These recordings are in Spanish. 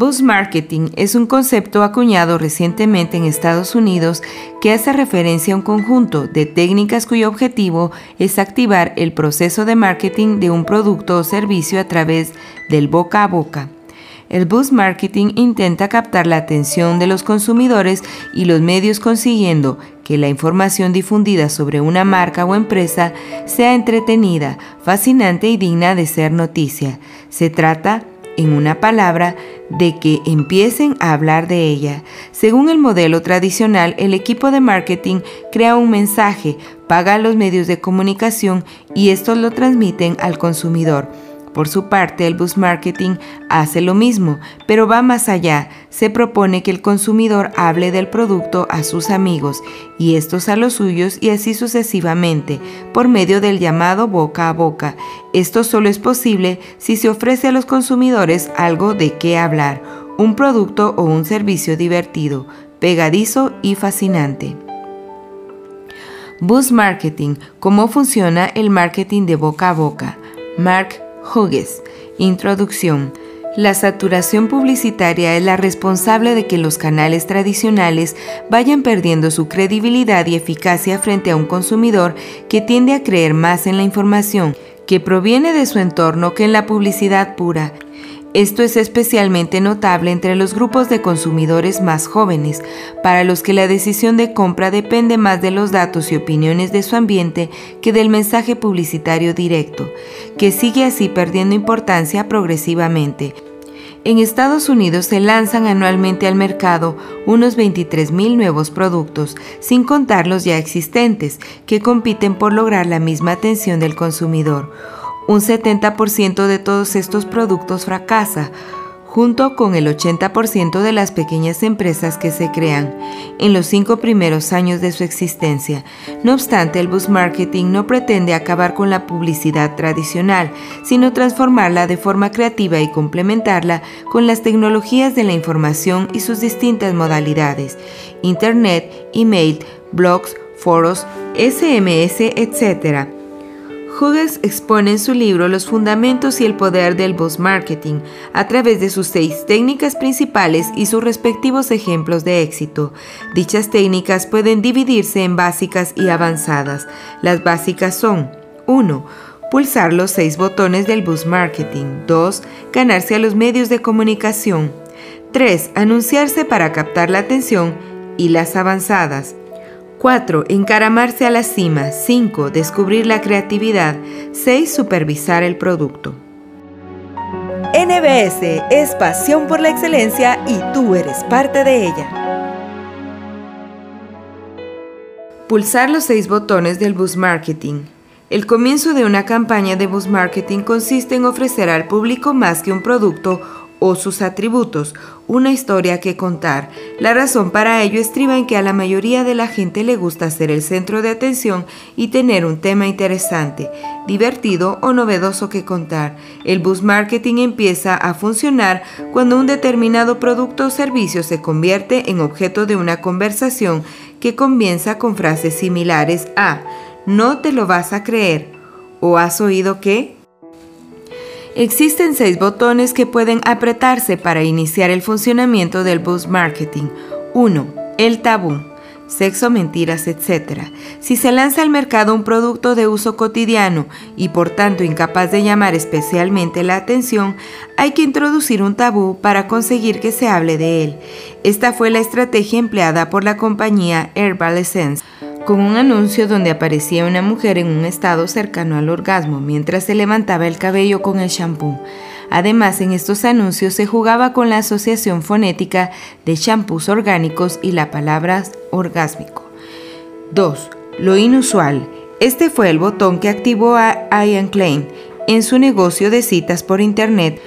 Buzz Marketing es un concepto acuñado recientemente en Estados Unidos que hace referencia a un conjunto de técnicas cuyo objetivo es activar el proceso de marketing de un producto o servicio a través del boca a boca. El buzz marketing intenta captar la atención de los consumidores y los medios consiguiendo que la información difundida sobre una marca o empresa sea entretenida, fascinante y digna de ser noticia. Se trata en una palabra, de que empiecen a hablar de ella. Según el modelo tradicional, el equipo de marketing crea un mensaje, paga a los medios de comunicación y estos lo transmiten al consumidor. Por su parte, el bus marketing hace lo mismo, pero va más allá. Se propone que el consumidor hable del producto a sus amigos y estos a los suyos y así sucesivamente, por medio del llamado boca a boca. Esto solo es posible si se ofrece a los consumidores algo de qué hablar, un producto o un servicio divertido, pegadizo y fascinante. Bus Marketing, ¿cómo funciona el marketing de boca a boca? Mark Hughes. Introducción. La saturación publicitaria es la responsable de que los canales tradicionales vayan perdiendo su credibilidad y eficacia frente a un consumidor que tiende a creer más en la información que proviene de su entorno que en la publicidad pura esto es especialmente notable entre los grupos de consumidores más jóvenes, para los que la decisión de compra depende más de los datos y opiniones de su ambiente que del mensaje publicitario directo, que sigue así perdiendo importancia progresivamente. En Estados Unidos se lanzan anualmente al mercado unos 23.000 nuevos productos, sin contar los ya existentes, que compiten por lograr la misma atención del consumidor. Un 70% de todos estos productos fracasa, junto con el 80% de las pequeñas empresas que se crean en los cinco primeros años de su existencia. No obstante, el bus marketing no pretende acabar con la publicidad tradicional, sino transformarla de forma creativa y complementarla con las tecnologías de la información y sus distintas modalidades, Internet, email, blogs, foros, SMS, etc Hughes expone en su libro los fundamentos y el poder del buzz marketing a través de sus seis técnicas principales y sus respectivos ejemplos de éxito. Dichas técnicas pueden dividirse en básicas y avanzadas. Las básicas son 1. Pulsar los seis botones del buzz marketing. 2. Ganarse a los medios de comunicación. 3. Anunciarse para captar la atención y las avanzadas. 4. Encaramarse a la cima. 5. Descubrir la creatividad. 6. Supervisar el producto. NBS es pasión por la excelencia y tú eres parte de ella. Pulsar los seis botones del bus marketing. El comienzo de una campaña de bus marketing consiste en ofrecer al público más que un producto o sus atributos, una historia que contar. La razón para ello estriba en que a la mayoría de la gente le gusta ser el centro de atención y tener un tema interesante, divertido o novedoso que contar. El bus marketing empieza a funcionar cuando un determinado producto o servicio se convierte en objeto de una conversación que comienza con frases similares a no te lo vas a creer o has oído que Existen seis botones que pueden apretarse para iniciar el funcionamiento del bus marketing. 1. El tabú. Sexo, mentiras, etc. Si se lanza al mercado un producto de uso cotidiano y por tanto incapaz de llamar especialmente la atención, hay que introducir un tabú para conseguir que se hable de él. Esta fue la estrategia empleada por la compañía Herbal Essence con un anuncio donde aparecía una mujer en un estado cercano al orgasmo mientras se levantaba el cabello con el shampoo. Además, en estos anuncios se jugaba con la asociación fonética de shampoos orgánicos y la palabra orgásmico. 2. Lo inusual. Este fue el botón que activó a Ian Klein en su negocio de citas por Internet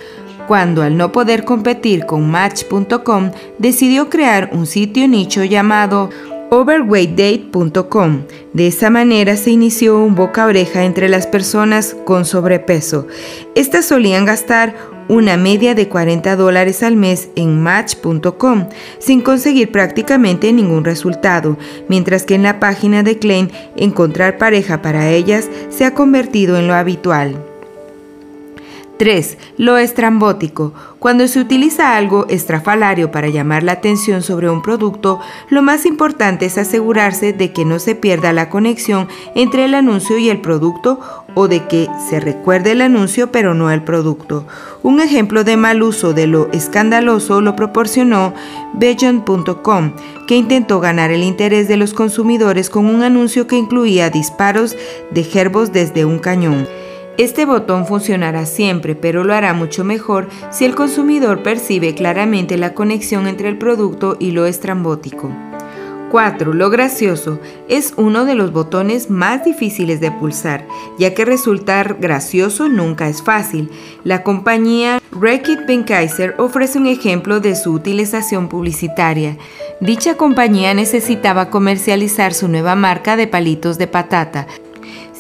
cuando al no poder competir con Match.com decidió crear un sitio nicho llamado overweightdate.com. De esa manera se inició un boca oreja entre las personas con sobrepeso. Estas solían gastar una media de 40 dólares al mes en match.com sin conseguir prácticamente ningún resultado, mientras que en la página de Klein encontrar pareja para ellas se ha convertido en lo habitual. 3. Lo estrambótico. Cuando se utiliza algo estrafalario para llamar la atención sobre un producto, lo más importante es asegurarse de que no se pierda la conexión entre el anuncio y el producto o de que se recuerde el anuncio pero no el producto. Un ejemplo de mal uso de lo escandaloso lo proporcionó Bejon.com, que intentó ganar el interés de los consumidores con un anuncio que incluía disparos de gerbos desde un cañón. Este botón funcionará siempre, pero lo hará mucho mejor si el consumidor percibe claramente la conexión entre el producto y lo estrambótico. 4. Lo gracioso es uno de los botones más difíciles de pulsar, ya que resultar gracioso nunca es fácil. La compañía Reckitt Benckiser ofrece un ejemplo de su utilización publicitaria. Dicha compañía necesitaba comercializar su nueva marca de palitos de patata,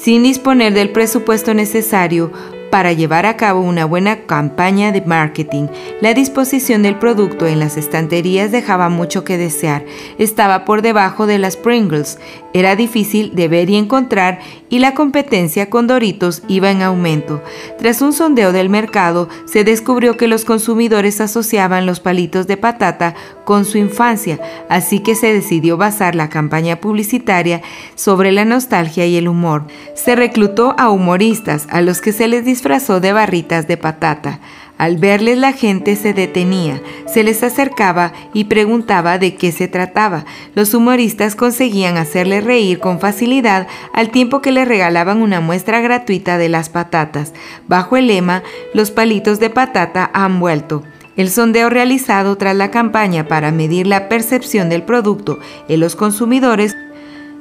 sin disponer del presupuesto necesario para llevar a cabo una buena campaña de marketing. La disposición del producto en las estanterías dejaba mucho que desear. Estaba por debajo de las Pringles. Era difícil de ver y encontrar y la competencia con Doritos iba en aumento. Tras un sondeo del mercado, se descubrió que los consumidores asociaban los palitos de patata con su infancia, así que se decidió basar la campaña publicitaria sobre la nostalgia y el humor. Se reclutó a humoristas a los que se les disfrazó de barritas de patata. Al verles la gente se detenía, se les acercaba y preguntaba de qué se trataba. Los humoristas conseguían hacerle reír con facilidad al tiempo que le regalaban una muestra gratuita de las patatas, bajo el lema Los palitos de patata han vuelto. El sondeo realizado tras la campaña para medir la percepción del producto en los consumidores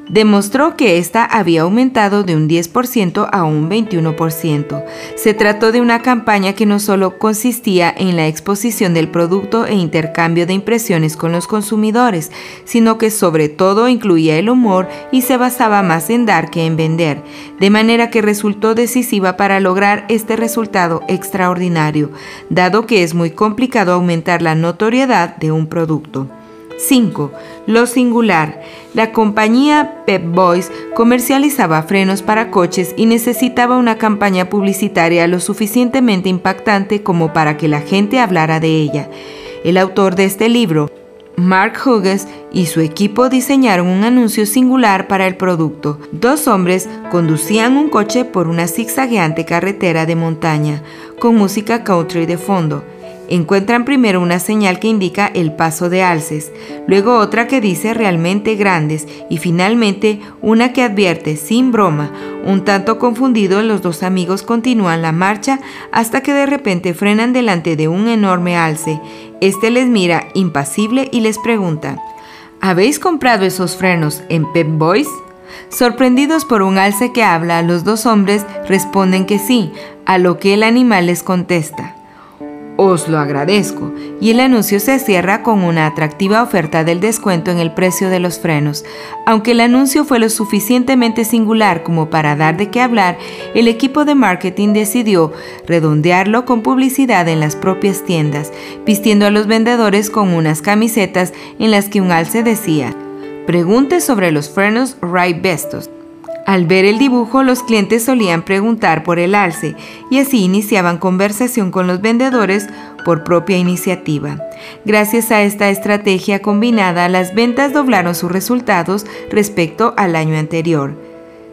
demostró que ésta había aumentado de un 10% a un 21%. Se trató de una campaña que no solo consistía en la exposición del producto e intercambio de impresiones con los consumidores, sino que sobre todo incluía el humor y se basaba más en dar que en vender, de manera que resultó decisiva para lograr este resultado extraordinario, dado que es muy complicado aumentar la notoriedad de un producto. 5. Lo singular. La compañía Pep Boys comercializaba frenos para coches y necesitaba una campaña publicitaria lo suficientemente impactante como para que la gente hablara de ella. El autor de este libro, Mark Hughes y su equipo diseñaron un anuncio singular para el producto. Dos hombres conducían un coche por una zigzagueante carretera de montaña, con música country de fondo. Encuentran primero una señal que indica el paso de alces, luego otra que dice realmente grandes y finalmente una que advierte sin broma. Un tanto confundido, los dos amigos continúan la marcha hasta que de repente frenan delante de un enorme alce. Este les mira impasible y les pregunta, ¿habéis comprado esos frenos en Pep Boys? Sorprendidos por un alce que habla, los dos hombres responden que sí, a lo que el animal les contesta. Os lo agradezco. Y el anuncio se cierra con una atractiva oferta del descuento en el precio de los frenos. Aunque el anuncio fue lo suficientemente singular como para dar de qué hablar, el equipo de marketing decidió redondearlo con publicidad en las propias tiendas, vistiendo a los vendedores con unas camisetas en las que un alce decía, pregunte sobre los frenos Ray Bestos. Al ver el dibujo, los clientes solían preguntar por el alce y así iniciaban conversación con los vendedores por propia iniciativa. Gracias a esta estrategia combinada, las ventas doblaron sus resultados respecto al año anterior.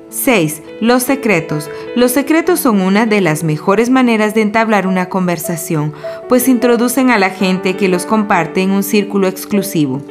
6. Los secretos. Los secretos son una de las mejores maneras de entablar una conversación, pues introducen a la gente que los comparte en un círculo exclusivo.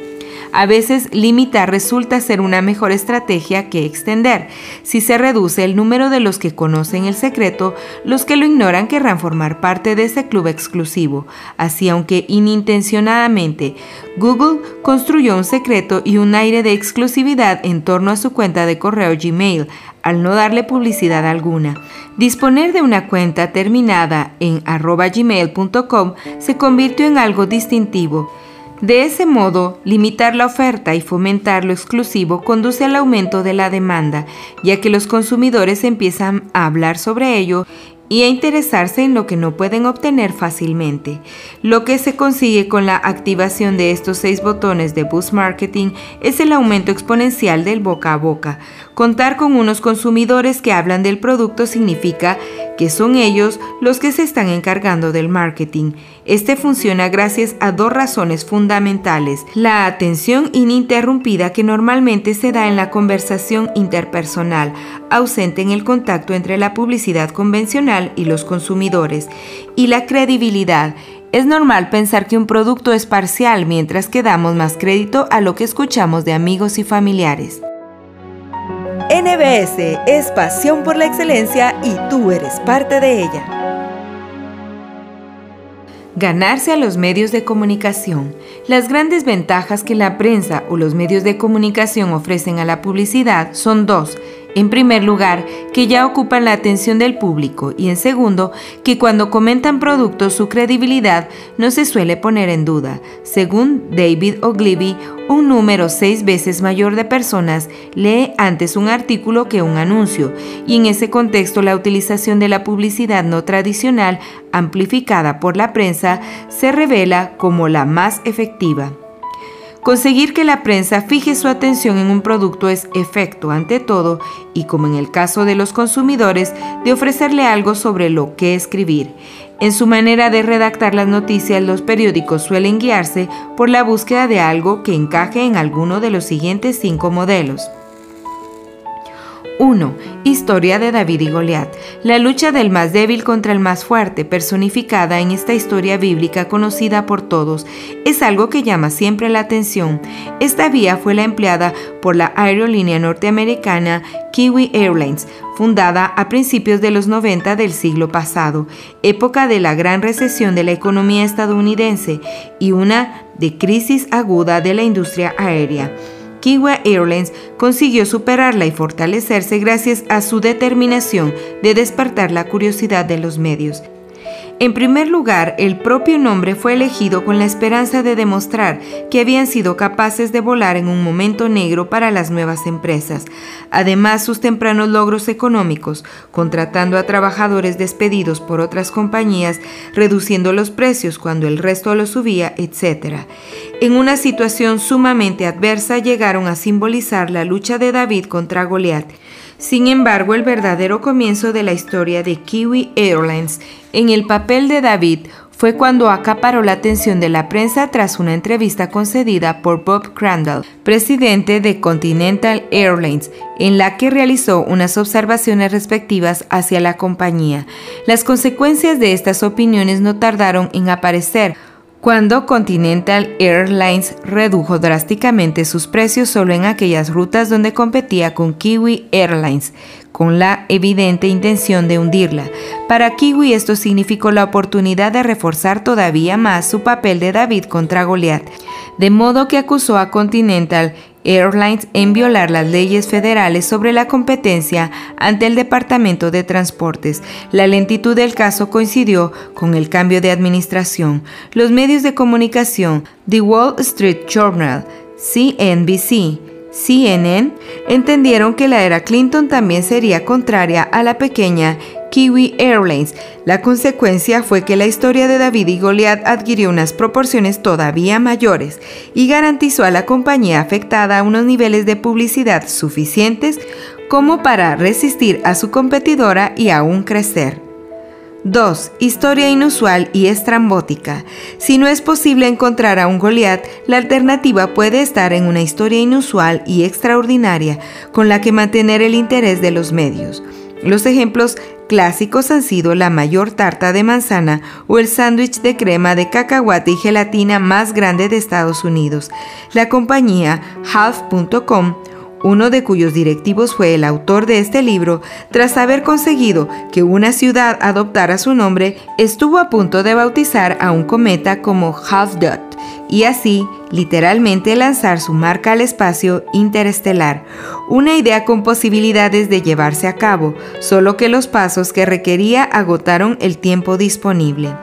A veces limitar resulta ser una mejor estrategia que extender. Si se reduce el número de los que conocen el secreto, los que lo ignoran querrán formar parte de ese club exclusivo. Así, aunque inintencionadamente, Google construyó un secreto y un aire de exclusividad en torno a su cuenta de correo Gmail, al no darle publicidad alguna. Disponer de una cuenta terminada en gmail.com se convirtió en algo distintivo. De ese modo, limitar la oferta y fomentar lo exclusivo conduce al aumento de la demanda, ya que los consumidores empiezan a hablar sobre ello y a interesarse en lo que no pueden obtener fácilmente. Lo que se consigue con la activación de estos seis botones de Boost Marketing es el aumento exponencial del boca a boca. Contar con unos consumidores que hablan del producto significa que son ellos los que se están encargando del marketing. Este funciona gracias a dos razones fundamentales. La atención ininterrumpida que normalmente se da en la conversación interpersonal, ausente en el contacto entre la publicidad convencional y los consumidores. Y la credibilidad. Es normal pensar que un producto es parcial mientras que damos más crédito a lo que escuchamos de amigos y familiares. NBS es pasión por la excelencia y tú eres parte de ella. Ganarse a los medios de comunicación. Las grandes ventajas que la prensa o los medios de comunicación ofrecen a la publicidad son dos en primer lugar, que ya ocupan la atención del público y en segundo, que cuando comentan productos su credibilidad no se suele poner en duda. Según David Ogilvy, un número seis veces mayor de personas lee antes un artículo que un anuncio y en ese contexto la utilización de la publicidad no tradicional amplificada por la prensa se revela como la más efectiva. Conseguir que la prensa fije su atención en un producto es efecto ante todo y como en el caso de los consumidores, de ofrecerle algo sobre lo que escribir. En su manera de redactar las noticias, los periódicos suelen guiarse por la búsqueda de algo que encaje en alguno de los siguientes cinco modelos. 1. Historia de David y Goliat. La lucha del más débil contra el más fuerte, personificada en esta historia bíblica conocida por todos, es algo que llama siempre la atención. Esta vía fue la empleada por la aerolínea norteamericana Kiwi Airlines, fundada a principios de los 90 del siglo pasado, época de la gran recesión de la economía estadounidense y una de crisis aguda de la industria aérea. Kiwi Airlines consiguió superarla y fortalecerse gracias a su determinación de despertar la curiosidad de los medios. En primer lugar, el propio nombre fue elegido con la esperanza de demostrar que habían sido capaces de volar en un momento negro para las nuevas empresas. Además, sus tempranos logros económicos, contratando a trabajadores despedidos por otras compañías, reduciendo los precios cuando el resto los subía, etc. En una situación sumamente adversa llegaron a simbolizar la lucha de David contra Goliat. Sin embargo, el verdadero comienzo de la historia de Kiwi Airlines en el papel de David fue cuando acaparó la atención de la prensa tras una entrevista concedida por Bob Crandall, presidente de Continental Airlines, en la que realizó unas observaciones respectivas hacia la compañía. Las consecuencias de estas opiniones no tardaron en aparecer, cuando Continental Airlines redujo drásticamente sus precios solo en aquellas rutas donde competía con Kiwi Airlines, con la evidente intención de hundirla. Para Kiwi esto significó la oportunidad de reforzar todavía más su papel de David contra Goliath, de modo que acusó a Continental Airlines en violar las leyes federales sobre la competencia ante el Departamento de Transportes. La lentitud del caso coincidió con el cambio de administración. Los medios de comunicación, The Wall Street Journal, CNBC, CNN, entendieron que la era Clinton también sería contraria a la pequeña Kiwi Airlines. La consecuencia fue que la historia de David y Goliath adquirió unas proporciones todavía mayores y garantizó a la compañía afectada unos niveles de publicidad suficientes como para resistir a su competidora y aún crecer. 2. Historia inusual y estrambótica. Si no es posible encontrar a un Goliath, la alternativa puede estar en una historia inusual y extraordinaria con la que mantener el interés de los medios. Los ejemplos Clásicos han sido la mayor tarta de manzana o el sándwich de crema de cacahuate y gelatina más grande de Estados Unidos. La compañía Half.com uno de cuyos directivos fue el autor de este libro, tras haber conseguido que una ciudad adoptara su nombre, estuvo a punto de bautizar a un cometa como Half Dot y así literalmente lanzar su marca al espacio interestelar, una idea con posibilidades de llevarse a cabo, solo que los pasos que requería agotaron el tiempo disponible.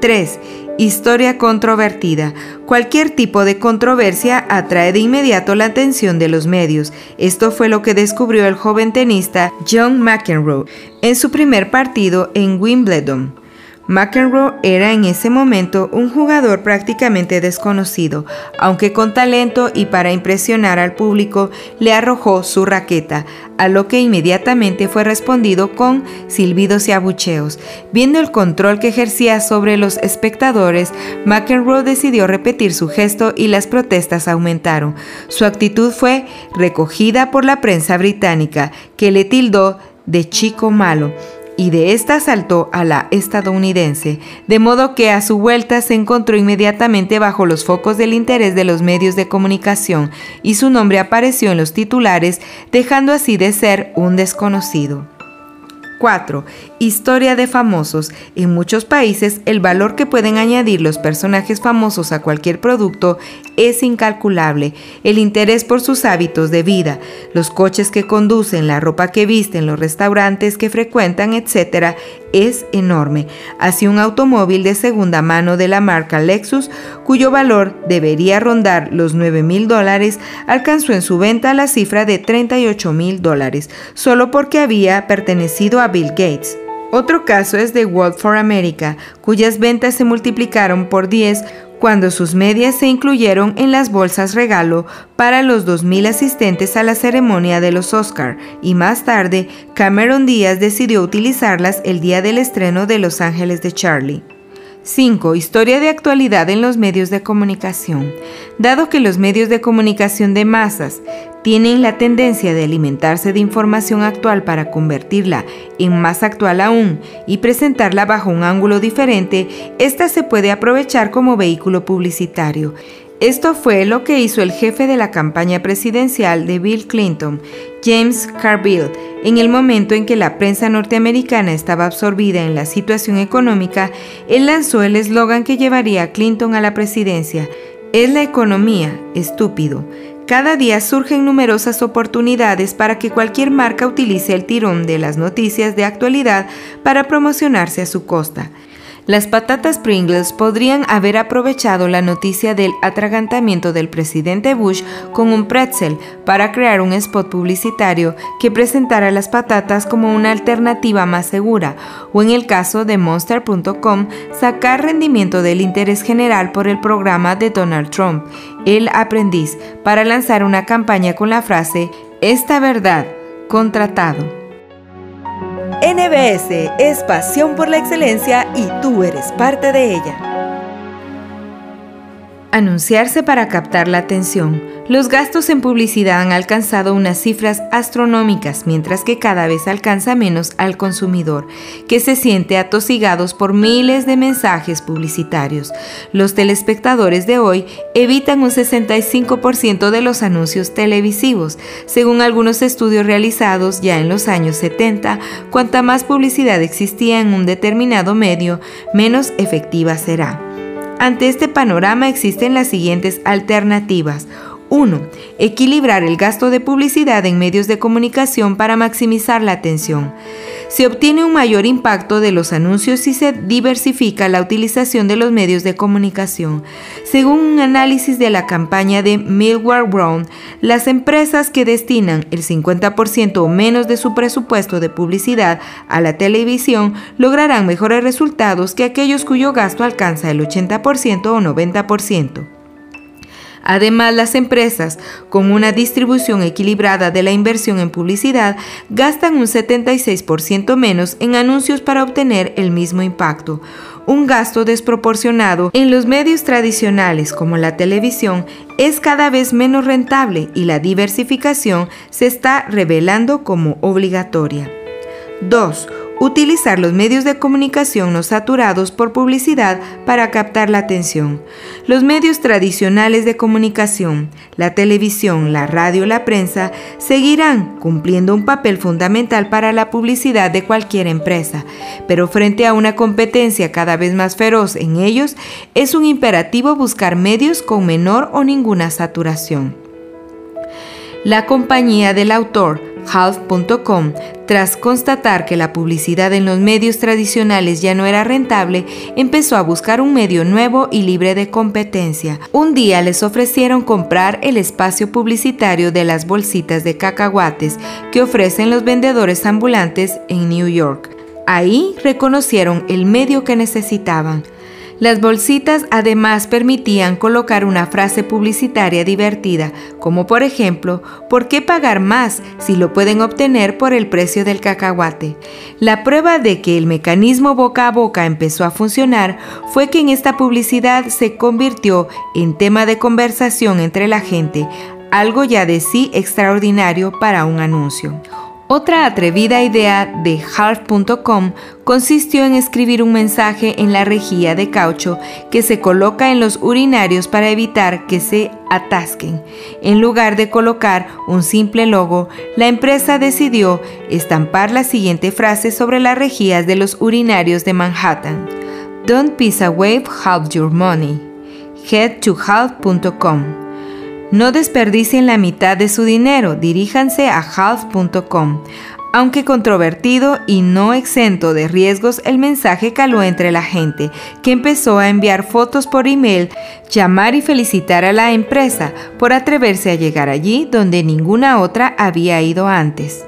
3. Historia controvertida. Cualquier tipo de controversia atrae de inmediato la atención de los medios. Esto fue lo que descubrió el joven tenista John McEnroe en su primer partido en Wimbledon. McEnroe era en ese momento un jugador prácticamente desconocido, aunque con talento y para impresionar al público le arrojó su raqueta, a lo que inmediatamente fue respondido con silbidos y abucheos. Viendo el control que ejercía sobre los espectadores, McEnroe decidió repetir su gesto y las protestas aumentaron. Su actitud fue recogida por la prensa británica, que le tildó de chico malo y de esta saltó a la estadounidense, de modo que a su vuelta se encontró inmediatamente bajo los focos del interés de los medios de comunicación y su nombre apareció en los titulares, dejando así de ser un desconocido. 4. Historia de famosos. En muchos países el valor que pueden añadir los personajes famosos a cualquier producto es incalculable. El interés por sus hábitos de vida, los coches que conducen, la ropa que visten, los restaurantes que frecuentan, etc., es enorme. Así un automóvil de segunda mano de la marca Lexus, cuyo valor debería rondar los 9 mil dólares, alcanzó en su venta la cifra de 38 mil dólares, solo porque había pertenecido a Bill Gates. Otro caso es de World for America, cuyas ventas se multiplicaron por 10 cuando sus medias se incluyeron en las bolsas regalo para los 2.000 asistentes a la ceremonia de los Oscar y más tarde Cameron Díaz decidió utilizarlas el día del estreno de Los Ángeles de Charlie. 5. Historia de actualidad en los medios de comunicación. Dado que los medios de comunicación de masas tienen la tendencia de alimentarse de información actual para convertirla en más actual aún y presentarla bajo un ángulo diferente, esta se puede aprovechar como vehículo publicitario. Esto fue lo que hizo el jefe de la campaña presidencial de Bill Clinton, James Carville, en el momento en que la prensa norteamericana estaba absorbida en la situación económica, él lanzó el eslogan que llevaría a Clinton a la presidencia, es la economía, estúpido. Cada día surgen numerosas oportunidades para que cualquier marca utilice el tirón de las noticias de actualidad para promocionarse a su costa. Las patatas Pringles podrían haber aprovechado la noticia del atragantamiento del presidente Bush con un pretzel para crear un spot publicitario que presentara las patatas como una alternativa más segura, o en el caso de Monster.com, sacar rendimiento del interés general por el programa de Donald Trump, El Aprendiz, para lanzar una campaña con la frase Esta verdad, contratado. NBS es pasión por la excelencia y tú eres parte de ella. Anunciarse para captar la atención. Los gastos en publicidad han alcanzado unas cifras astronómicas, mientras que cada vez alcanza menos al consumidor, que se siente atosigados por miles de mensajes publicitarios. Los telespectadores de hoy evitan un 65% de los anuncios televisivos. Según algunos estudios realizados ya en los años 70, cuanta más publicidad existía en un determinado medio, menos efectiva será. Ante este panorama existen las siguientes alternativas. 1. Equilibrar el gasto de publicidad en medios de comunicación para maximizar la atención. Se obtiene un mayor impacto de los anuncios si se diversifica la utilización de los medios de comunicación. Según un análisis de la campaña de Millward Brown, las empresas que destinan el 50% o menos de su presupuesto de publicidad a la televisión lograrán mejores resultados que aquellos cuyo gasto alcanza el 80% o 90%. Además, las empresas con una distribución equilibrada de la inversión en publicidad gastan un 76% menos en anuncios para obtener el mismo impacto. Un gasto desproporcionado en los medios tradicionales como la televisión es cada vez menos rentable y la diversificación se está revelando como obligatoria. 2 utilizar los medios de comunicación no saturados por publicidad para captar la atención. Los medios tradicionales de comunicación, la televisión, la radio, la prensa, seguirán cumpliendo un papel fundamental para la publicidad de cualquier empresa, pero frente a una competencia cada vez más feroz en ellos, es un imperativo buscar medios con menor o ninguna saturación. La compañía del autor, Half.com, tras constatar que la publicidad en los medios tradicionales ya no era rentable, empezó a buscar un medio nuevo y libre de competencia. Un día les ofrecieron comprar el espacio publicitario de las bolsitas de cacahuates que ofrecen los vendedores ambulantes en New York. Ahí reconocieron el medio que necesitaban. Las bolsitas además permitían colocar una frase publicitaria divertida, como por ejemplo, ¿por qué pagar más si lo pueden obtener por el precio del cacahuate? La prueba de que el mecanismo boca a boca empezó a funcionar fue que en esta publicidad se convirtió en tema de conversación entre la gente, algo ya de sí extraordinario para un anuncio. Otra atrevida idea de Half.com consistió en escribir un mensaje en la rejilla de caucho que se coloca en los urinarios para evitar que se atasquen. En lugar de colocar un simple logo, la empresa decidió estampar la siguiente frase sobre las rejillas de los urinarios de Manhattan. Don't piss away half your money. Head to half.com. No desperdicien la mitad de su dinero, diríjanse a half.com. Aunque controvertido y no exento de riesgos, el mensaje caló entre la gente, que empezó a enviar fotos por email, llamar y felicitar a la empresa por atreverse a llegar allí donde ninguna otra había ido antes.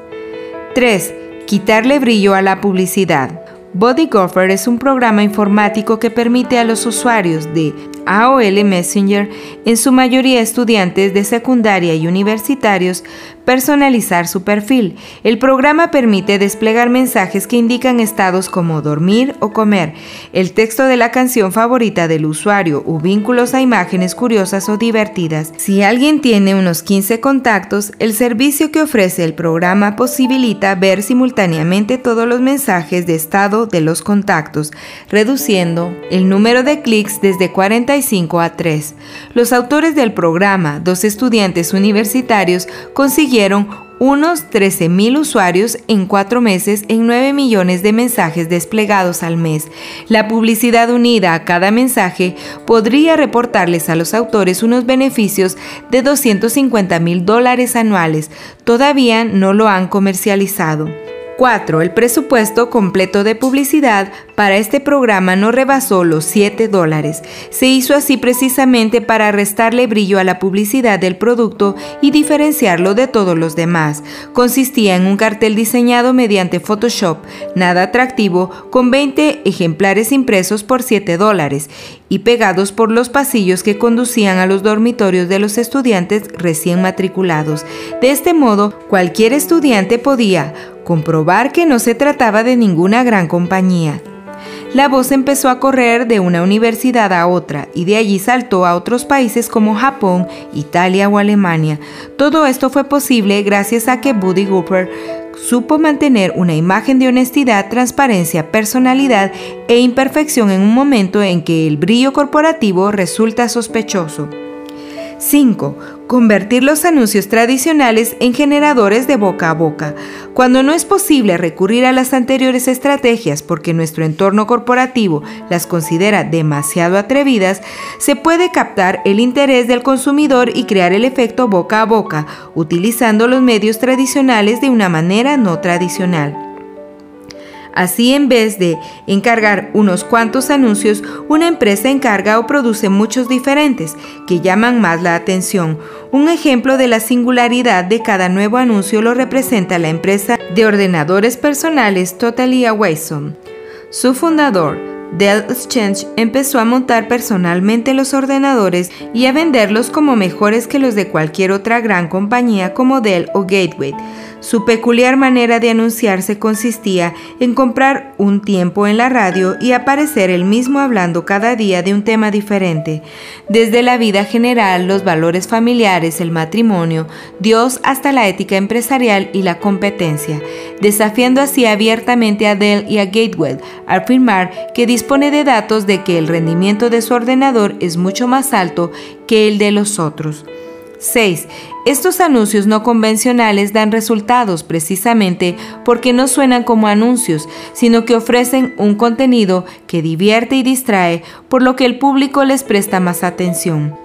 3. Quitarle brillo a la publicidad. Body es un programa informático que permite a los usuarios de AOL Messenger, en su mayoría estudiantes de secundaria y universitarios, personalizar su perfil. El programa permite desplegar mensajes que indican estados como dormir o comer, el texto de la canción favorita del usuario o vínculos a imágenes curiosas o divertidas. Si alguien tiene unos 15 contactos, el servicio que ofrece el programa posibilita ver simultáneamente todos los mensajes de estado de los contactos, reduciendo el número de clics desde 45 a 3. Los autores del programa, dos estudiantes universitarios, consiguieron unos 13.000 usuarios en cuatro meses en 9 millones de mensajes desplegados al mes. La publicidad unida a cada mensaje podría reportarles a los autores unos beneficios de 250 mil dólares anuales. Todavía no lo han comercializado. 4. El presupuesto completo de publicidad para este programa no rebasó los 7 dólares. Se hizo así precisamente para restarle brillo a la publicidad del producto y diferenciarlo de todos los demás. Consistía en un cartel diseñado mediante Photoshop, nada atractivo, con 20 ejemplares impresos por 7 dólares y pegados por los pasillos que conducían a los dormitorios de los estudiantes recién matriculados. De este modo, cualquier estudiante podía comprobar que no se trataba de ninguna gran compañía. La voz empezó a correr de una universidad a otra y de allí saltó a otros países como Japón, Italia o Alemania. Todo esto fue posible gracias a que Buddy Cooper supo mantener una imagen de honestidad, transparencia, personalidad e imperfección en un momento en que el brillo corporativo resulta sospechoso. 5. Convertir los anuncios tradicionales en generadores de boca a boca. Cuando no es posible recurrir a las anteriores estrategias porque nuestro entorno corporativo las considera demasiado atrevidas, se puede captar el interés del consumidor y crear el efecto boca a boca, utilizando los medios tradicionales de una manera no tradicional. Así, en vez de encargar unos cuantos anuncios, una empresa encarga o produce muchos diferentes que llaman más la atención. Un ejemplo de la singularidad de cada nuevo anuncio lo representa la empresa de ordenadores personales Totally Awesome. Su fundador, Dell Exchange empezó a montar personalmente los ordenadores y a venderlos como mejores que los de cualquier otra gran compañía como Dell o Gateway. Su peculiar manera de anunciarse consistía en comprar un tiempo en la radio y aparecer él mismo hablando cada día de un tema diferente, desde la vida general, los valores familiares, el matrimonio, Dios hasta la ética empresarial y la competencia. desafiando así abiertamente a Dell y a Gateway al afirmar que dispone de datos de que el rendimiento de su ordenador es mucho más alto que el de los otros. 6. Estos anuncios no convencionales dan resultados precisamente porque no suenan como anuncios, sino que ofrecen un contenido que divierte y distrae, por lo que el público les presta más atención.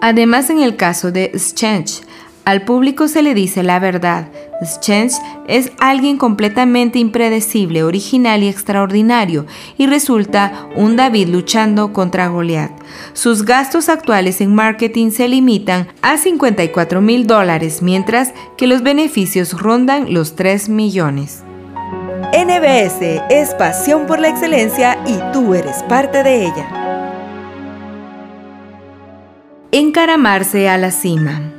Además, en el caso de Exchange, al público se le dice la verdad. Schench es alguien completamente impredecible, original y extraordinario, y resulta un David luchando contra Goliat. Sus gastos actuales en marketing se limitan a 54 mil dólares, mientras que los beneficios rondan los 3 millones. NBS es pasión por la excelencia y tú eres parte de ella. Encaramarse a la cima.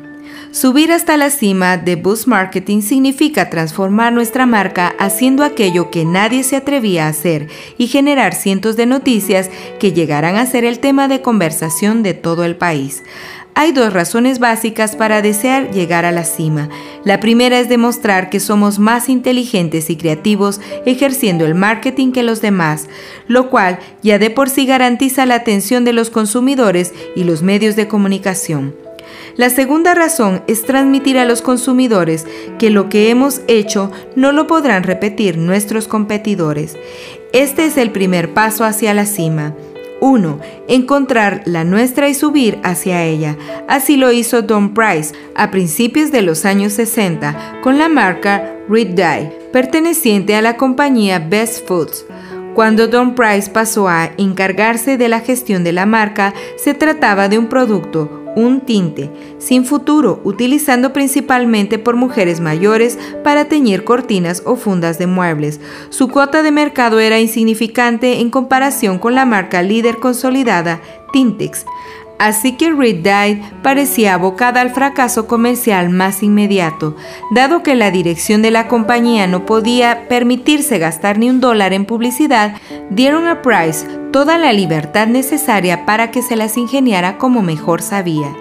Subir hasta la cima de Boost Marketing significa transformar nuestra marca haciendo aquello que nadie se atrevía a hacer y generar cientos de noticias que llegarán a ser el tema de conversación de todo el país. Hay dos razones básicas para desear llegar a la cima. La primera es demostrar que somos más inteligentes y creativos ejerciendo el marketing que los demás, lo cual ya de por sí garantiza la atención de los consumidores y los medios de comunicación. La segunda razón es transmitir a los consumidores que lo que hemos hecho no lo podrán repetir nuestros competidores. Este es el primer paso hacia la cima. 1. Encontrar la nuestra y subir hacia ella. Así lo hizo Don Price a principios de los años 60 con la marca Red Dye, perteneciente a la compañía Best Foods. Cuando Don Price pasó a encargarse de la gestión de la marca, se trataba de un producto, un tinte, sin futuro, utilizando principalmente por mujeres mayores para teñir cortinas o fundas de muebles. Su cuota de mercado era insignificante en comparación con la marca líder consolidada Tintex. Así que Red Dye parecía abocada al fracaso comercial más inmediato, dado que la dirección de la compañía no podía permitirse gastar ni un dólar en publicidad, dieron a Price toda la libertad necesaria para que se las ingeniara como mejor sabía.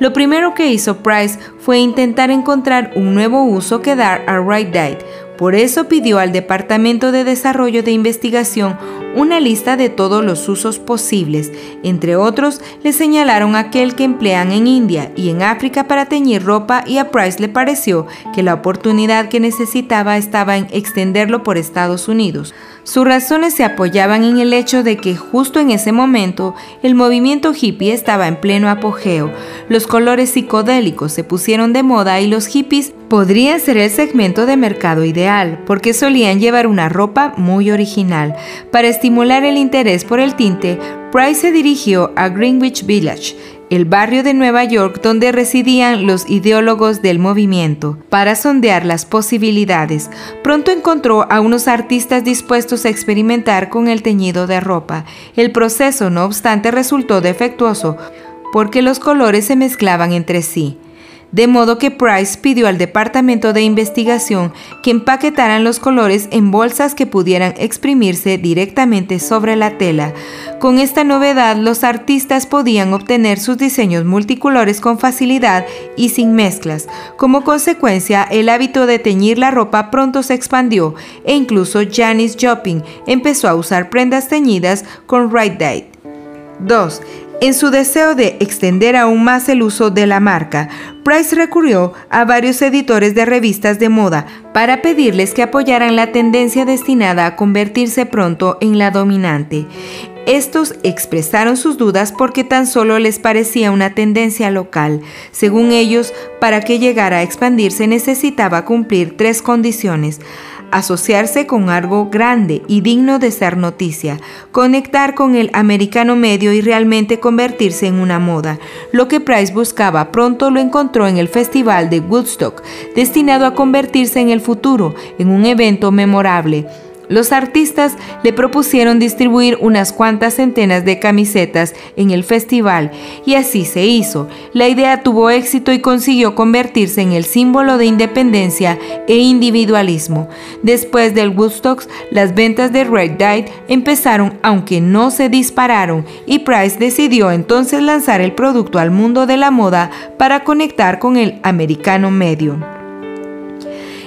Lo primero que hizo Price fue intentar encontrar un nuevo uso que dar a Red Dye, por eso pidió al Departamento de Desarrollo de Investigación una lista de todos los usos posibles. Entre otros, le señalaron aquel que emplean en India y en África para teñir ropa y a Price le pareció que la oportunidad que necesitaba estaba en extenderlo por Estados Unidos. Sus razones se apoyaban en el hecho de que justo en ese momento el movimiento hippie estaba en pleno apogeo, los colores psicodélicos se pusieron de moda y los hippies podrían ser el segmento de mercado ideal porque solían llevar una ropa muy original. Para estimular el interés por el tinte, Price se dirigió a Greenwich Village, el barrio de Nueva York donde residían los ideólogos del movimiento, para sondear las posibilidades. Pronto encontró a unos artistas dispuestos a experimentar con el teñido de ropa. El proceso, no obstante, resultó defectuoso porque los colores se mezclaban entre sí de modo que Price pidió al Departamento de Investigación que empaquetaran los colores en bolsas que pudieran exprimirse directamente sobre la tela. Con esta novedad, los artistas podían obtener sus diseños multicolores con facilidad y sin mezclas. Como consecuencia, el hábito de teñir la ropa pronto se expandió e incluso Janis Joplin empezó a usar prendas teñidas con Right Dye. 2. En su deseo de extender aún más el uso de la marca, Price recurrió a varios editores de revistas de moda para pedirles que apoyaran la tendencia destinada a convertirse pronto en la dominante. Estos expresaron sus dudas porque tan solo les parecía una tendencia local. Según ellos, para que llegara a expandirse necesitaba cumplir tres condiciones asociarse con algo grande y digno de ser noticia, conectar con el americano medio y realmente convertirse en una moda. Lo que Price buscaba pronto lo encontró en el Festival de Woodstock, destinado a convertirse en el futuro, en un evento memorable. Los artistas le propusieron distribuir unas cuantas centenas de camisetas en el festival y así se hizo. La idea tuvo éxito y consiguió convertirse en el símbolo de independencia e individualismo. Después del Woodstock, las ventas de Red Dye empezaron aunque no se dispararon y Price decidió entonces lanzar el producto al mundo de la moda para conectar con el americano medio.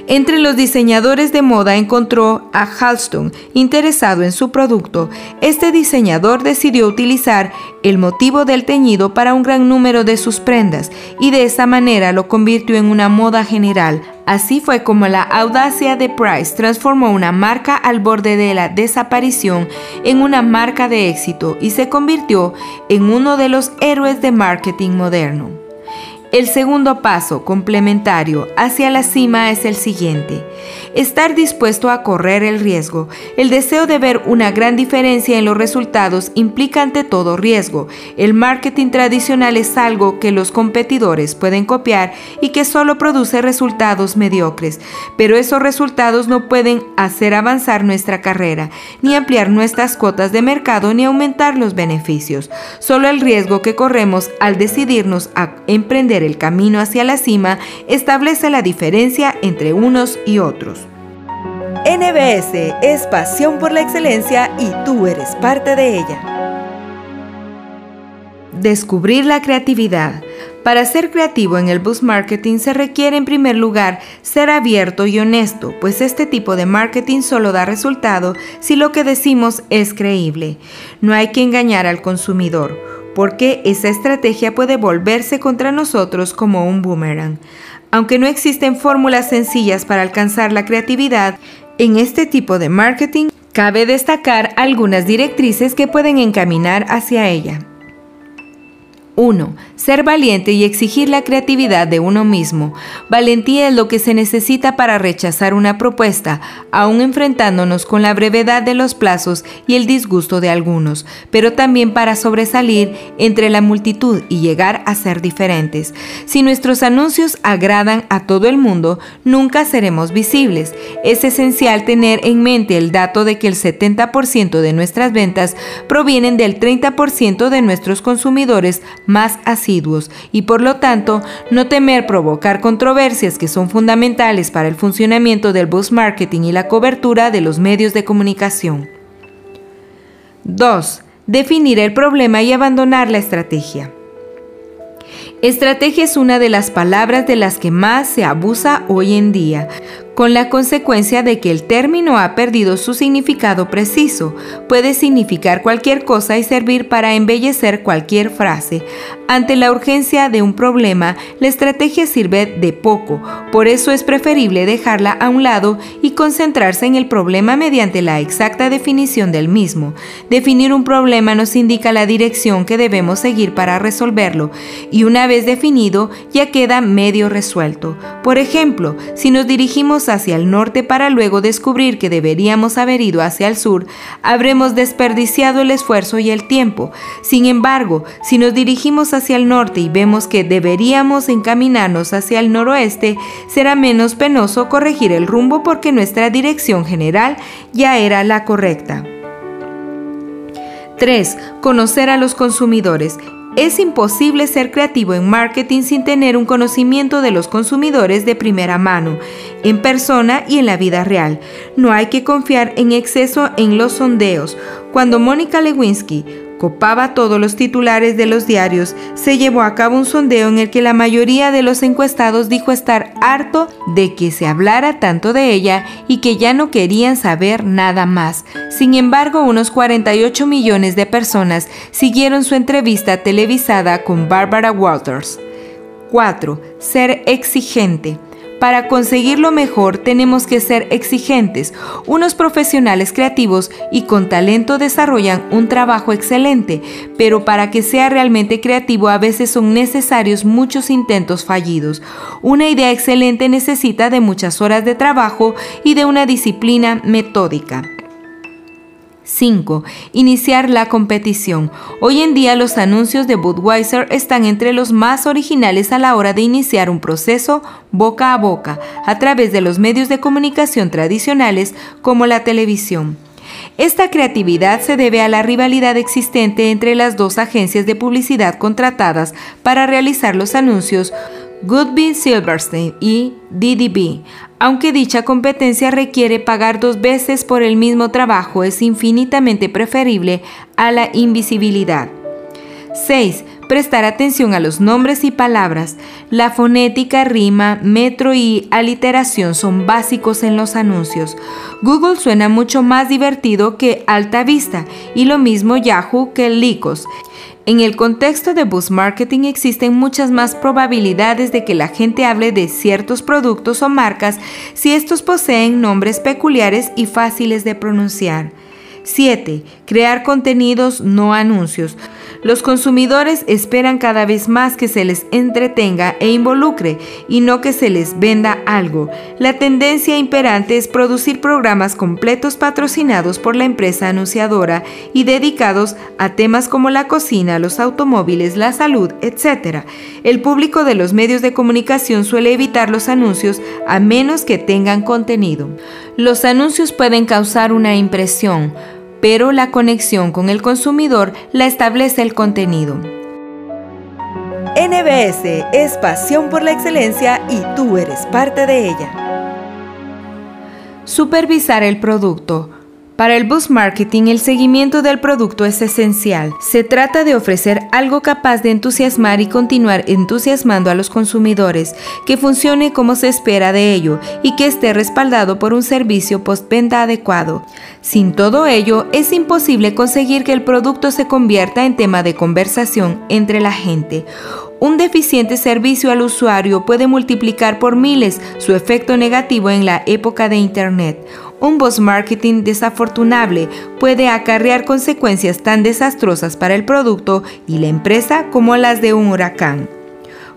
Entre los diseñadores de moda encontró a Halston interesado en su producto. Este diseñador decidió utilizar el motivo del teñido para un gran número de sus prendas y de esa manera lo convirtió en una moda general. Así fue como la audacia de Price transformó una marca al borde de la desaparición en una marca de éxito y se convirtió en uno de los héroes de marketing moderno. El segundo paso complementario hacia la cima es el siguiente. Estar dispuesto a correr el riesgo. El deseo de ver una gran diferencia en los resultados implica ante todo riesgo. El marketing tradicional es algo que los competidores pueden copiar y que solo produce resultados mediocres, pero esos resultados no pueden hacer avanzar nuestra carrera, ni ampliar nuestras cuotas de mercado, ni aumentar los beneficios. Solo el riesgo que corremos al decidirnos a emprender el camino hacia la cima establece la diferencia entre unos y otros. NBS es pasión por la excelencia y tú eres parte de ella. Descubrir la creatividad. Para ser creativo en el bus marketing se requiere en primer lugar ser abierto y honesto, pues este tipo de marketing solo da resultado si lo que decimos es creíble. No hay que engañar al consumidor porque esa estrategia puede volverse contra nosotros como un boomerang. Aunque no existen fórmulas sencillas para alcanzar la creatividad, en este tipo de marketing cabe destacar algunas directrices que pueden encaminar hacia ella. 1. Ser valiente y exigir la creatividad de uno mismo. Valentía es lo que se necesita para rechazar una propuesta, aun enfrentándonos con la brevedad de los plazos y el disgusto de algunos, pero también para sobresalir entre la multitud y llegar a ser diferentes. Si nuestros anuncios agradan a todo el mundo, nunca seremos visibles. Es esencial tener en mente el dato de que el 70% de nuestras ventas provienen del 30% de nuestros consumidores más y por lo tanto no temer provocar controversias que son fundamentales para el funcionamiento del bus marketing y la cobertura de los medios de comunicación. 2. Definir el problema y abandonar la estrategia. Estrategia es una de las palabras de las que más se abusa hoy en día, con la consecuencia de que el término ha perdido su significado preciso. Puede significar cualquier cosa y servir para embellecer cualquier frase. Ante la urgencia de un problema, la estrategia sirve de poco, por eso es preferible dejarla a un lado y concentrarse en el problema mediante la exacta definición del mismo. Definir un problema nos indica la dirección que debemos seguir para resolverlo y una vez definido ya queda medio resuelto. Por ejemplo, si nos dirigimos hacia el norte para luego descubrir que deberíamos haber ido hacia el sur, habremos desperdiciado el esfuerzo y el tiempo. Sin embargo, si nos dirigimos hacia el norte y vemos que deberíamos encaminarnos hacia el noroeste, será menos penoso corregir el rumbo porque nuestra dirección general ya era la correcta. 3. Conocer a los consumidores. Es imposible ser creativo en marketing sin tener un conocimiento de los consumidores de primera mano, en persona y en la vida real. No hay que confiar en exceso en los sondeos. Cuando Mónica Lewinsky copaba todos los titulares de los diarios, se llevó a cabo un sondeo en el que la mayoría de los encuestados dijo estar harto de que se hablara tanto de ella y que ya no querían saber nada más. Sin embargo, unos 48 millones de personas siguieron su entrevista televisada con Barbara Walters. 4. Ser exigente. Para conseguir lo mejor tenemos que ser exigentes. Unos profesionales creativos y con talento desarrollan un trabajo excelente, pero para que sea realmente creativo a veces son necesarios muchos intentos fallidos. Una idea excelente necesita de muchas horas de trabajo y de una disciplina metódica. 5. Iniciar la competición. Hoy en día los anuncios de Budweiser están entre los más originales a la hora de iniciar un proceso boca a boca a través de los medios de comunicación tradicionales como la televisión. Esta creatividad se debe a la rivalidad existente entre las dos agencias de publicidad contratadas para realizar los anuncios Goodby Silverstein y DDB, aunque dicha competencia requiere pagar dos veces por el mismo trabajo, es infinitamente preferible a la invisibilidad. 6. prestar atención a los nombres y palabras. La fonética, rima, metro y aliteración son básicos en los anuncios. Google suena mucho más divertido que Alta Vista y lo mismo Yahoo que Lycos. En el contexto de boost marketing existen muchas más probabilidades de que la gente hable de ciertos productos o marcas si estos poseen nombres peculiares y fáciles de pronunciar. 7. Crear contenidos, no anuncios. Los consumidores esperan cada vez más que se les entretenga e involucre y no que se les venda algo. La tendencia imperante es producir programas completos patrocinados por la empresa anunciadora y dedicados a temas como la cocina, los automóviles, la salud, etc. El público de los medios de comunicación suele evitar los anuncios a menos que tengan contenido. Los anuncios pueden causar una impresión, pero la conexión con el consumidor la establece el contenido. NBS es pasión por la excelencia y tú eres parte de ella. Supervisar el producto. Para el boost marketing, el seguimiento del producto es esencial. Se trata de ofrecer algo capaz de entusiasmar y continuar entusiasmando a los consumidores, que funcione como se espera de ello y que esté respaldado por un servicio postventa adecuado. Sin todo ello, es imposible conseguir que el producto se convierta en tema de conversación entre la gente. Un deficiente servicio al usuario puede multiplicar por miles su efecto negativo en la época de Internet. Un boss marketing desafortunable puede acarrear consecuencias tan desastrosas para el producto y la empresa como las de un huracán.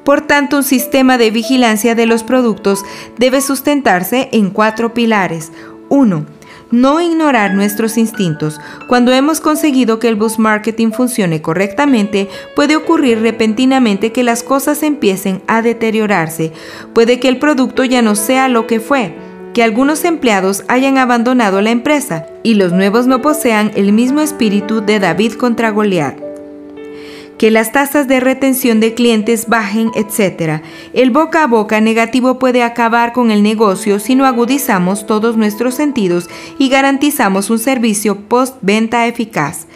Por tanto, un sistema de vigilancia de los productos debe sustentarse en cuatro pilares. 1 no ignorar nuestros instintos. Cuando hemos conseguido que el bus marketing funcione correctamente, puede ocurrir repentinamente que las cosas empiecen a deteriorarse. Puede que el producto ya no sea lo que fue que algunos empleados hayan abandonado la empresa y los nuevos no posean el mismo espíritu de David contra Goliat que las tasas de retención de clientes bajen, etc. El boca a boca negativo puede acabar con el negocio si no agudizamos todos nuestros sentidos y garantizamos un servicio post-venta eficaz.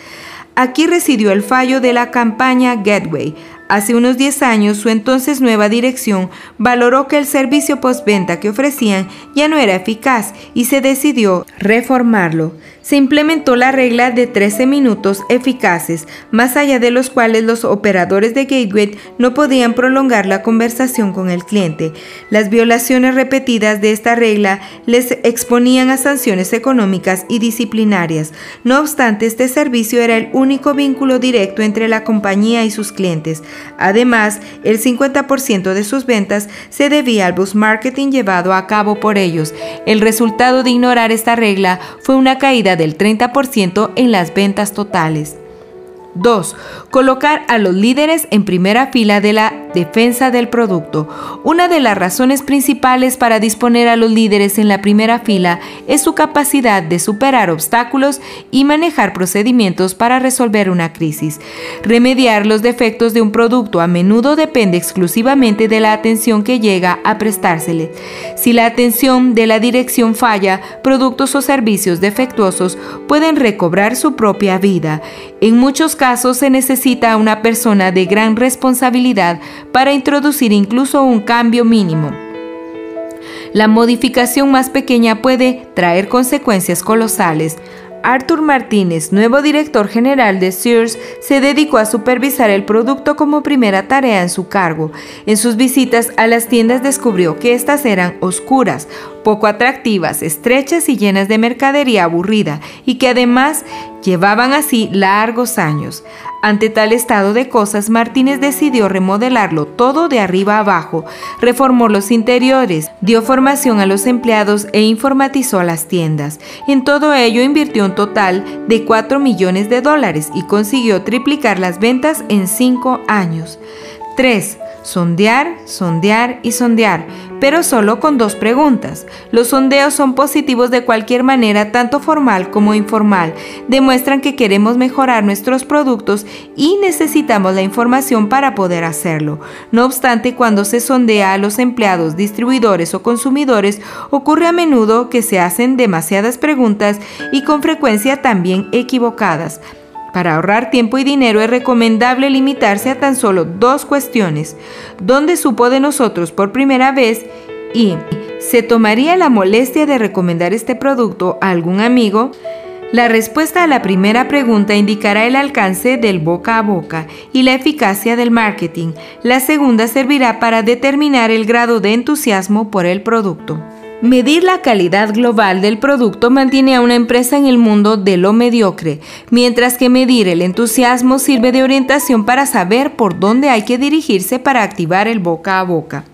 Aquí residió el fallo de la campaña Gateway, Hace unos 10 años, su entonces nueva dirección valoró que el servicio postventa que ofrecían ya no era eficaz y se decidió reformarlo. Se implementó la regla de 13 minutos eficaces, más allá de los cuales los operadores de Gateway no podían prolongar la conversación con el cliente. Las violaciones repetidas de esta regla les exponían a sanciones económicas y disciplinarias. No obstante, este servicio era el único vínculo directo entre la compañía y sus clientes. Además, el 50% de sus ventas se debía al bus marketing llevado a cabo por ellos. El resultado de ignorar esta regla fue una caída del 30% en las ventas totales. 2. Colocar a los líderes en primera fila de la defensa del producto. Una de las razones principales para disponer a los líderes en la primera fila es su capacidad de superar obstáculos y manejar procedimientos para resolver una crisis. Remediar los defectos de un producto a menudo depende exclusivamente de la atención que llega a prestársele. Si la atención de la dirección falla, productos o servicios defectuosos pueden recobrar su propia vida. En muchos casos se necesita una persona de gran responsabilidad para introducir incluso un cambio mínimo. La modificación más pequeña puede traer consecuencias colosales. Arthur Martínez, nuevo director general de Sears, se dedicó a supervisar el producto como primera tarea en su cargo. En sus visitas a las tiendas descubrió que estas eran oscuras, poco atractivas, estrechas y llenas de mercadería aburrida, y que además llevaban así largos años. Ante tal estado de cosas, Martínez decidió remodelarlo todo de arriba abajo, reformó los interiores, dio formación a los empleados e informatizó las tiendas. En todo ello invirtió un total de 4 millones de dólares y consiguió triplicar las ventas en 5 años. 3. Sondear, sondear y sondear, pero solo con dos preguntas. Los sondeos son positivos de cualquier manera, tanto formal como informal. Demuestran que queremos mejorar nuestros productos y necesitamos la información para poder hacerlo. No obstante, cuando se sondea a los empleados, distribuidores o consumidores, ocurre a menudo que se hacen demasiadas preguntas y con frecuencia también equivocadas. Para ahorrar tiempo y dinero es recomendable limitarse a tan solo dos cuestiones. ¿Dónde supo de nosotros por primera vez? Y ¿se tomaría la molestia de recomendar este producto a algún amigo? La respuesta a la primera pregunta indicará el alcance del boca a boca y la eficacia del marketing. La segunda servirá para determinar el grado de entusiasmo por el producto. Medir la calidad global del producto mantiene a una empresa en el mundo de lo mediocre, mientras que medir el entusiasmo sirve de orientación para saber por dónde hay que dirigirse para activar el boca a boca.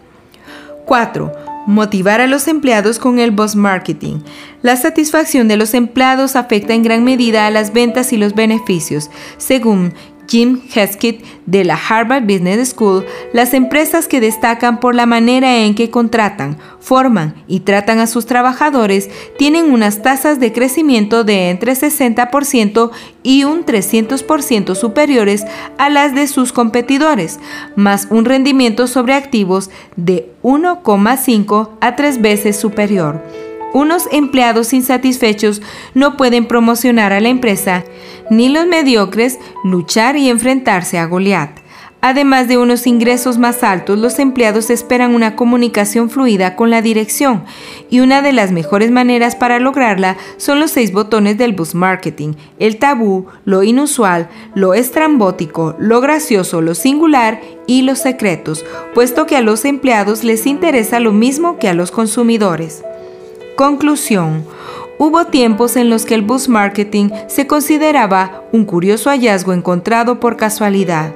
4. Motivar a los empleados con el boss marketing. La satisfacción de los empleados afecta en gran medida a las ventas y los beneficios. Según Jim Heskett de la Harvard Business School, las empresas que destacan por la manera en que contratan, forman y tratan a sus trabajadores tienen unas tasas de crecimiento de entre 60% y un 300% superiores a las de sus competidores, más un rendimiento sobre activos de 1,5 a 3 veces superior. Unos empleados insatisfechos no pueden promocionar a la empresa, ni los mediocres luchar y enfrentarse a Goliat. Además de unos ingresos más altos, los empleados esperan una comunicación fluida con la dirección y una de las mejores maneras para lograrla son los seis botones del bus marketing, el tabú, lo inusual, lo estrambótico, lo gracioso, lo singular y los secretos, puesto que a los empleados les interesa lo mismo que a los consumidores. Conclusión. Hubo tiempos en los que el bus marketing se consideraba un curioso hallazgo encontrado por casualidad.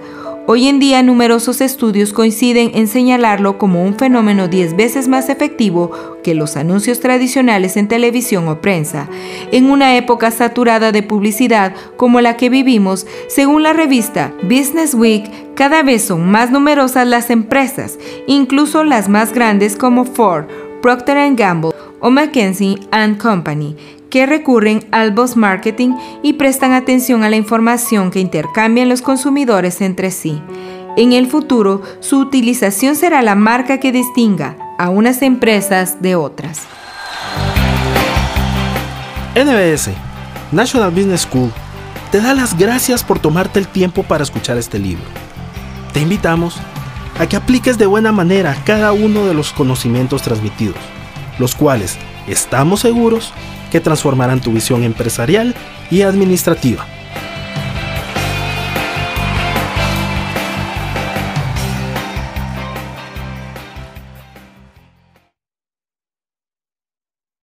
Hoy en día numerosos estudios coinciden en señalarlo como un fenómeno 10 veces más efectivo que los anuncios tradicionales en televisión o prensa. En una época saturada de publicidad como la que vivimos, según la revista Business Week, cada vez son más numerosas las empresas, incluso las más grandes como Ford, Procter Gamble o McKinsey ⁇ Company, que recurren al boss marketing y prestan atención a la información que intercambian los consumidores entre sí. En el futuro, su utilización será la marca que distinga a unas empresas de otras. NBS, National Business School, te da las gracias por tomarte el tiempo para escuchar este libro. Te invitamos a que apliques de buena manera cada uno de los conocimientos transmitidos los cuales estamos seguros que transformarán tu visión empresarial y administrativa.